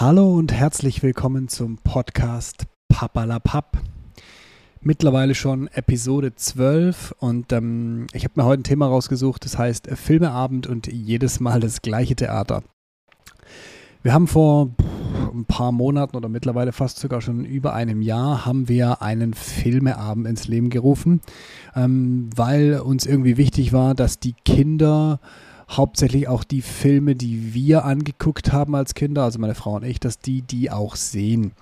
Hallo und herzlich willkommen zum Podcast Papalapap. Mittlerweile schon Episode 12 und ähm, ich habe mir heute ein Thema rausgesucht, das heißt Filmeabend und jedes Mal das gleiche Theater. Wir haben vor ein paar Monaten oder mittlerweile fast sogar schon über einem Jahr haben wir einen Filmeabend ins Leben gerufen, ähm, weil uns irgendwie wichtig war, dass die Kinder hauptsächlich auch die Filme, die wir angeguckt haben als Kinder, also meine Frau und ich, dass die die auch sehen.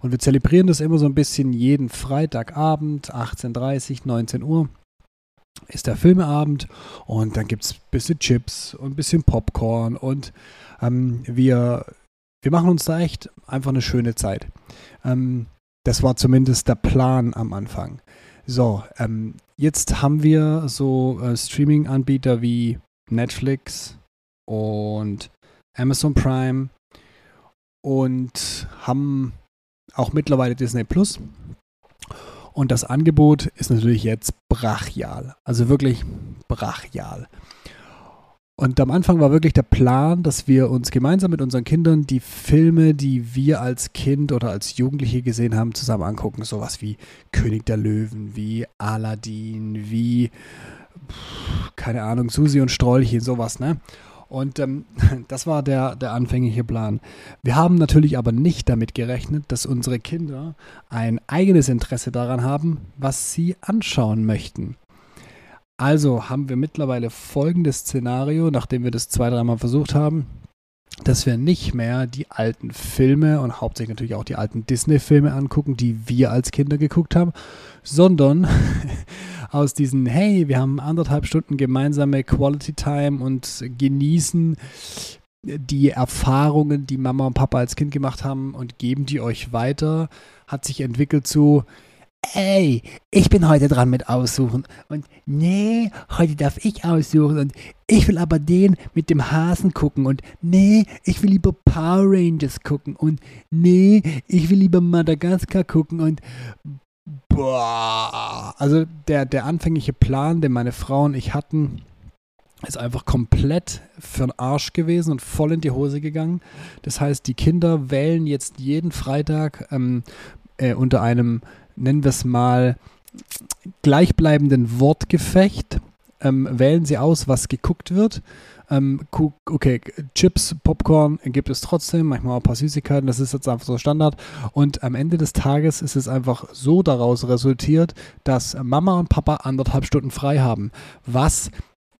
Und wir zelebrieren das immer so ein bisschen jeden Freitagabend, 18.30 19 Uhr ist der Filmeabend und dann gibt es ein bisschen Chips und ein bisschen Popcorn und ähm, wir, wir machen uns da echt einfach eine schöne Zeit. Ähm, das war zumindest der Plan am Anfang. So, ähm, jetzt haben wir so äh, Streaming-Anbieter wie Netflix und Amazon Prime und haben auch mittlerweile Disney Plus. Und das Angebot ist natürlich jetzt brachial. Also wirklich brachial. Und am Anfang war wirklich der Plan, dass wir uns gemeinsam mit unseren Kindern die Filme, die wir als Kind oder als Jugendliche gesehen haben, zusammen angucken. Sowas wie König der Löwen, wie Aladdin, wie keine Ahnung, Susi und Strolche, sowas, ne? Und ähm, das war der, der anfängliche Plan. Wir haben natürlich aber nicht damit gerechnet, dass unsere Kinder ein eigenes Interesse daran haben, was sie anschauen möchten. Also haben wir mittlerweile folgendes Szenario, nachdem wir das zwei, dreimal versucht haben dass wir nicht mehr die alten Filme und hauptsächlich natürlich auch die alten Disney-Filme angucken, die wir als Kinder geguckt haben, sondern aus diesen, hey, wir haben anderthalb Stunden gemeinsame Quality Time und genießen die Erfahrungen, die Mama und Papa als Kind gemacht haben und geben die euch weiter, hat sich entwickelt zu, ey, ich bin heute dran mit aussuchen. Und nee, heute darf ich aussuchen. Und ich will aber den mit dem Hasen gucken. Und nee, ich will lieber Power Rangers gucken. Und nee, ich will lieber Madagaskar gucken. Und boah. Also der, der anfängliche Plan, den meine Frau und ich hatten, ist einfach komplett für den Arsch gewesen und voll in die Hose gegangen. Das heißt, die Kinder wählen jetzt jeden Freitag ähm, äh, unter einem nennen wir es mal, gleichbleibenden Wortgefecht. Ähm, wählen Sie aus, was geguckt wird. Ähm, okay, Chips, Popcorn gibt es trotzdem, manchmal auch ein paar Süßigkeiten, das ist jetzt einfach so Standard. Und am Ende des Tages ist es einfach so daraus resultiert, dass Mama und Papa anderthalb Stunden frei haben, was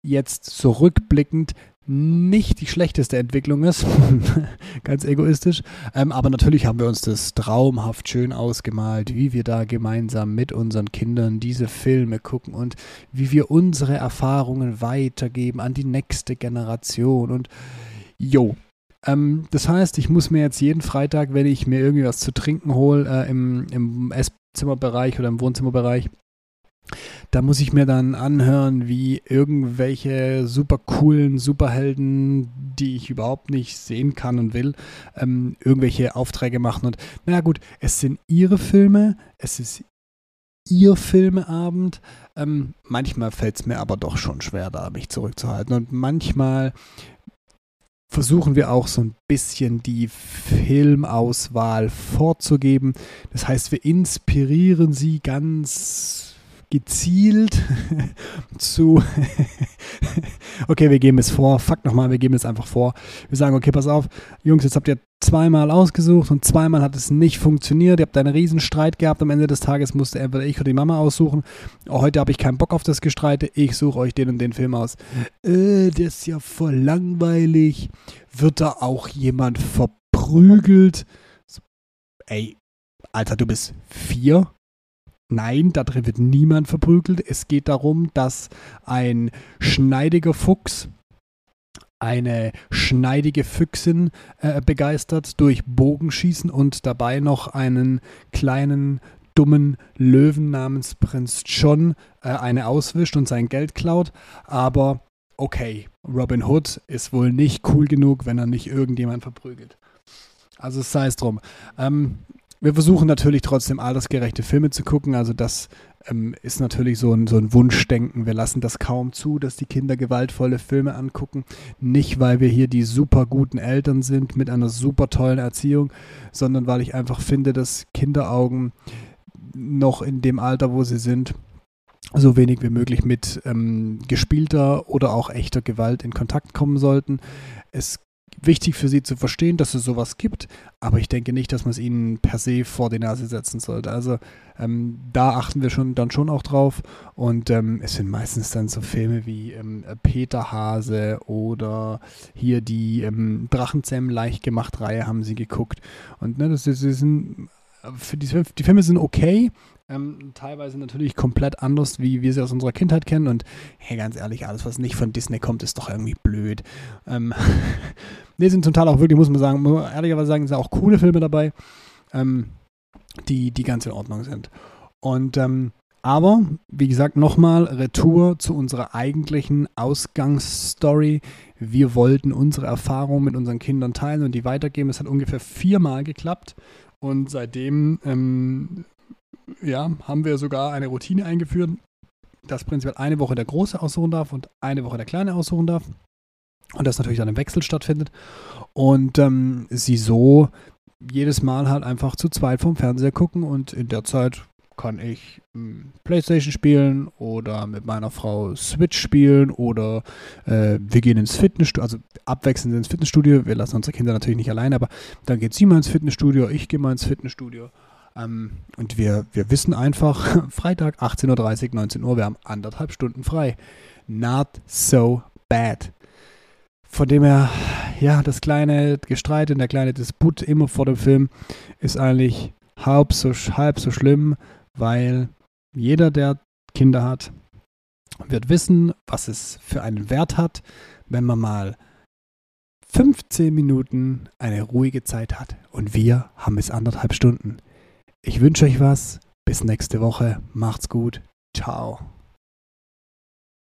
jetzt zurückblickend nicht die schlechteste Entwicklung ist, ganz egoistisch. Ähm, aber natürlich haben wir uns das traumhaft schön ausgemalt, wie wir da gemeinsam mit unseren Kindern diese Filme gucken und wie wir unsere Erfahrungen weitergeben an die nächste Generation. Und jo, ähm, das heißt, ich muss mir jetzt jeden Freitag, wenn ich mir irgendwie was zu trinken hole, äh, im, im Esszimmerbereich oder im Wohnzimmerbereich, da muss ich mir dann anhören, wie irgendwelche super coolen Superhelden, die ich überhaupt nicht sehen kann und will, ähm, irgendwelche Aufträge machen. Und naja gut, es sind ihre Filme, es ist ihr Filmeabend. Ähm, manchmal fällt es mir aber doch schon schwer, da mich zurückzuhalten. Und manchmal versuchen wir auch so ein bisschen die Filmauswahl vorzugeben. Das heißt, wir inspirieren sie ganz gezielt zu, okay, wir geben es vor, fuck nochmal, wir geben es einfach vor. Wir sagen, okay, pass auf, Jungs, jetzt habt ihr zweimal ausgesucht und zweimal hat es nicht funktioniert. Ihr habt einen riesen Streit gehabt. Am Ende des Tages musste entweder ich oder die Mama aussuchen. Heute habe ich keinen Bock auf das Gestreite. Ich suche euch den und den Film aus. Äh, der ist ja voll langweilig. Wird da auch jemand verprügelt? Ey, Alter, du bist vier? Nein, da drin wird niemand verprügelt. Es geht darum, dass ein schneidiger Fuchs eine schneidige Füchsin äh, begeistert durch Bogenschießen und dabei noch einen kleinen dummen Löwen namens Prinz John äh, eine auswischt und sein Geld klaut. Aber okay, Robin Hood ist wohl nicht cool genug, wenn er nicht irgendjemand verprügelt. Also sei es drum. Ähm, wir versuchen natürlich trotzdem altersgerechte Filme zu gucken. Also das ähm, ist natürlich so ein, so ein Wunschdenken. Wir lassen das kaum zu, dass die Kinder gewaltvolle Filme angucken. Nicht, weil wir hier die super guten Eltern sind mit einer super tollen Erziehung, sondern weil ich einfach finde, dass Kinderaugen noch in dem Alter, wo sie sind, so wenig wie möglich mit ähm, gespielter oder auch echter Gewalt in Kontakt kommen sollten. Es wichtig für sie zu verstehen, dass es sowas gibt, aber ich denke nicht, dass man es ihnen per se vor die Nase setzen sollte. Also ähm, da achten wir schon dann schon auch drauf und ähm, es sind meistens dann so Filme wie ähm, Peter Hase oder hier die ähm, Drachenzähmen leicht gemacht Reihe haben sie geguckt und ne, das, das ist ein, für die, die Filme sind okay, ähm, teilweise natürlich komplett anders, wie wir sie aus unserer Kindheit kennen. Und hey, ganz ehrlich, alles, was nicht von Disney kommt, ist doch irgendwie blöd. Ähm, ne, sind zum Teil auch wirklich, muss man sagen, ehrlicherweise sagen, sind auch coole Filme dabei, ähm, die, die ganz in Ordnung sind. Und ähm, aber, wie gesagt, nochmal Retour zu unserer eigentlichen Ausgangsstory. Wir wollten unsere Erfahrungen mit unseren Kindern teilen und die weitergeben. Es hat ungefähr viermal geklappt. Und seitdem ähm, ja, haben wir sogar eine Routine eingeführt, dass prinzipiell eine Woche der Große aussuchen darf und eine Woche der Kleine aussuchen darf. Und das natürlich dann im Wechsel stattfindet. Und ähm, sie so jedes Mal halt einfach zu zweit vom Fernseher gucken und in der Zeit kann ich hm, Playstation spielen oder mit meiner Frau Switch spielen oder äh, wir gehen ins Fitnessstudio, also abwechselnd ins Fitnessstudio. Wir lassen unsere Kinder natürlich nicht alleine, aber dann geht sie mal ins Fitnessstudio, ich gehe mal ins Fitnessstudio ähm, und wir, wir wissen einfach, Freitag 18.30 Uhr, 19 Uhr, wir haben anderthalb Stunden frei. Not so bad. Von dem her, ja, das kleine Gestreit und der kleine Disput immer vor dem Film ist eigentlich halb so, halb so schlimm, weil jeder, der Kinder hat, wird wissen, was es für einen Wert hat, wenn man mal 15 Minuten eine ruhige Zeit hat. Und wir haben es anderthalb Stunden. Ich wünsche euch was. Bis nächste Woche. Macht's gut. Ciao.